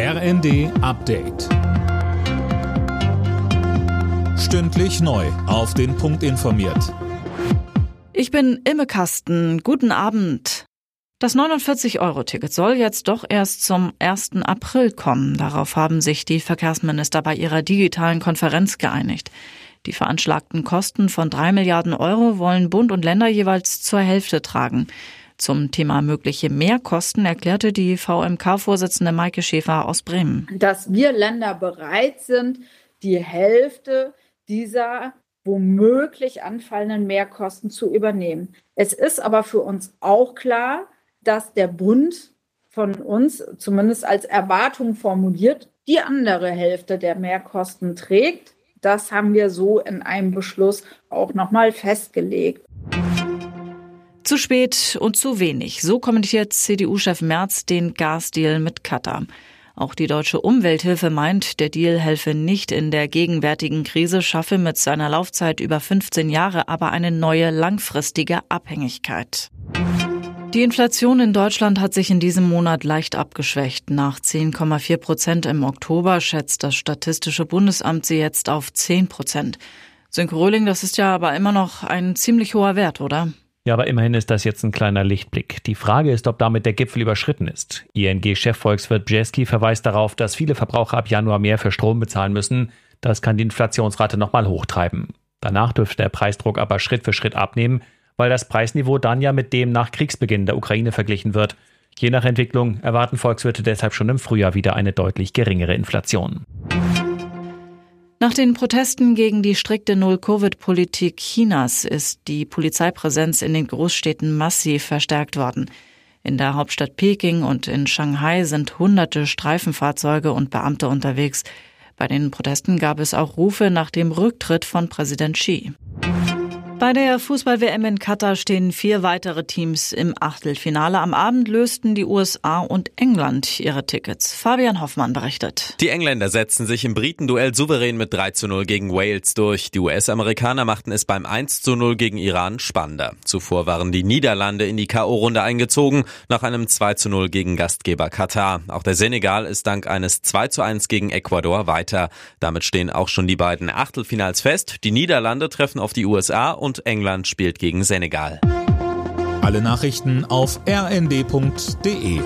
RND Update. Stündlich neu. Auf den Punkt informiert. Ich bin Imme Kasten. Guten Abend. Das 49-Euro-Ticket soll jetzt doch erst zum 1. April kommen. Darauf haben sich die Verkehrsminister bei ihrer digitalen Konferenz geeinigt. Die veranschlagten Kosten von drei Milliarden Euro wollen Bund und Länder jeweils zur Hälfte tragen. Zum Thema mögliche Mehrkosten erklärte die VMK-Vorsitzende Maike Schäfer aus Bremen. Dass wir Länder bereit sind, die Hälfte dieser womöglich anfallenden Mehrkosten zu übernehmen. Es ist aber für uns auch klar, dass der Bund von uns zumindest als Erwartung formuliert, die andere Hälfte der Mehrkosten trägt. Das haben wir so in einem Beschluss auch nochmal festgelegt. Zu spät und zu wenig. So kommentiert CDU-Chef Merz den Gasdeal mit Katar. Auch die deutsche Umwelthilfe meint, der Deal helfe nicht in der gegenwärtigen Krise, schaffe mit seiner Laufzeit über 15 Jahre aber eine neue langfristige Abhängigkeit. Die Inflation in Deutschland hat sich in diesem Monat leicht abgeschwächt. Nach 10,4 Prozent im Oktober schätzt das Statistische Bundesamt sie jetzt auf 10 Prozent. Sönke Röhling, das ist ja aber immer noch ein ziemlich hoher Wert, oder? Ja, aber immerhin ist das jetzt ein kleiner Lichtblick. Die Frage ist, ob damit der Gipfel überschritten ist. ING-Chefvolkswirt Bjeski verweist darauf, dass viele Verbraucher ab Januar mehr für Strom bezahlen müssen. Das kann die Inflationsrate nochmal hochtreiben. Danach dürfte der Preisdruck aber Schritt für Schritt abnehmen, weil das Preisniveau dann ja mit dem nach Kriegsbeginn der Ukraine verglichen wird. Je nach Entwicklung erwarten Volkswirte deshalb schon im Frühjahr wieder eine deutlich geringere Inflation. Nach den Protesten gegen die strikte Null-Covid-Politik Chinas ist die Polizeipräsenz in den Großstädten massiv verstärkt worden. In der Hauptstadt Peking und in Shanghai sind hunderte Streifenfahrzeuge und Beamte unterwegs. Bei den Protesten gab es auch Rufe nach dem Rücktritt von Präsident Xi. Bei der Fußball-WM in Katar stehen vier weitere Teams im Achtelfinale. Am Abend lösten die USA und England ihre Tickets. Fabian Hoffmann berichtet. Die Engländer setzten sich im Britenduell souverän mit 3 zu 0 gegen Wales durch. Die US-Amerikaner machten es beim 1 zu 0 gegen Iran spannender. Zuvor waren die Niederlande in die K.O.-Runde eingezogen, nach einem 2 zu 0 gegen Gastgeber Katar. Auch der Senegal ist dank eines 2 zu 1 gegen Ecuador weiter. Damit stehen auch schon die beiden Achtelfinals fest. Die Niederlande treffen auf die USA und und England spielt gegen Senegal. Alle Nachrichten auf rnd.de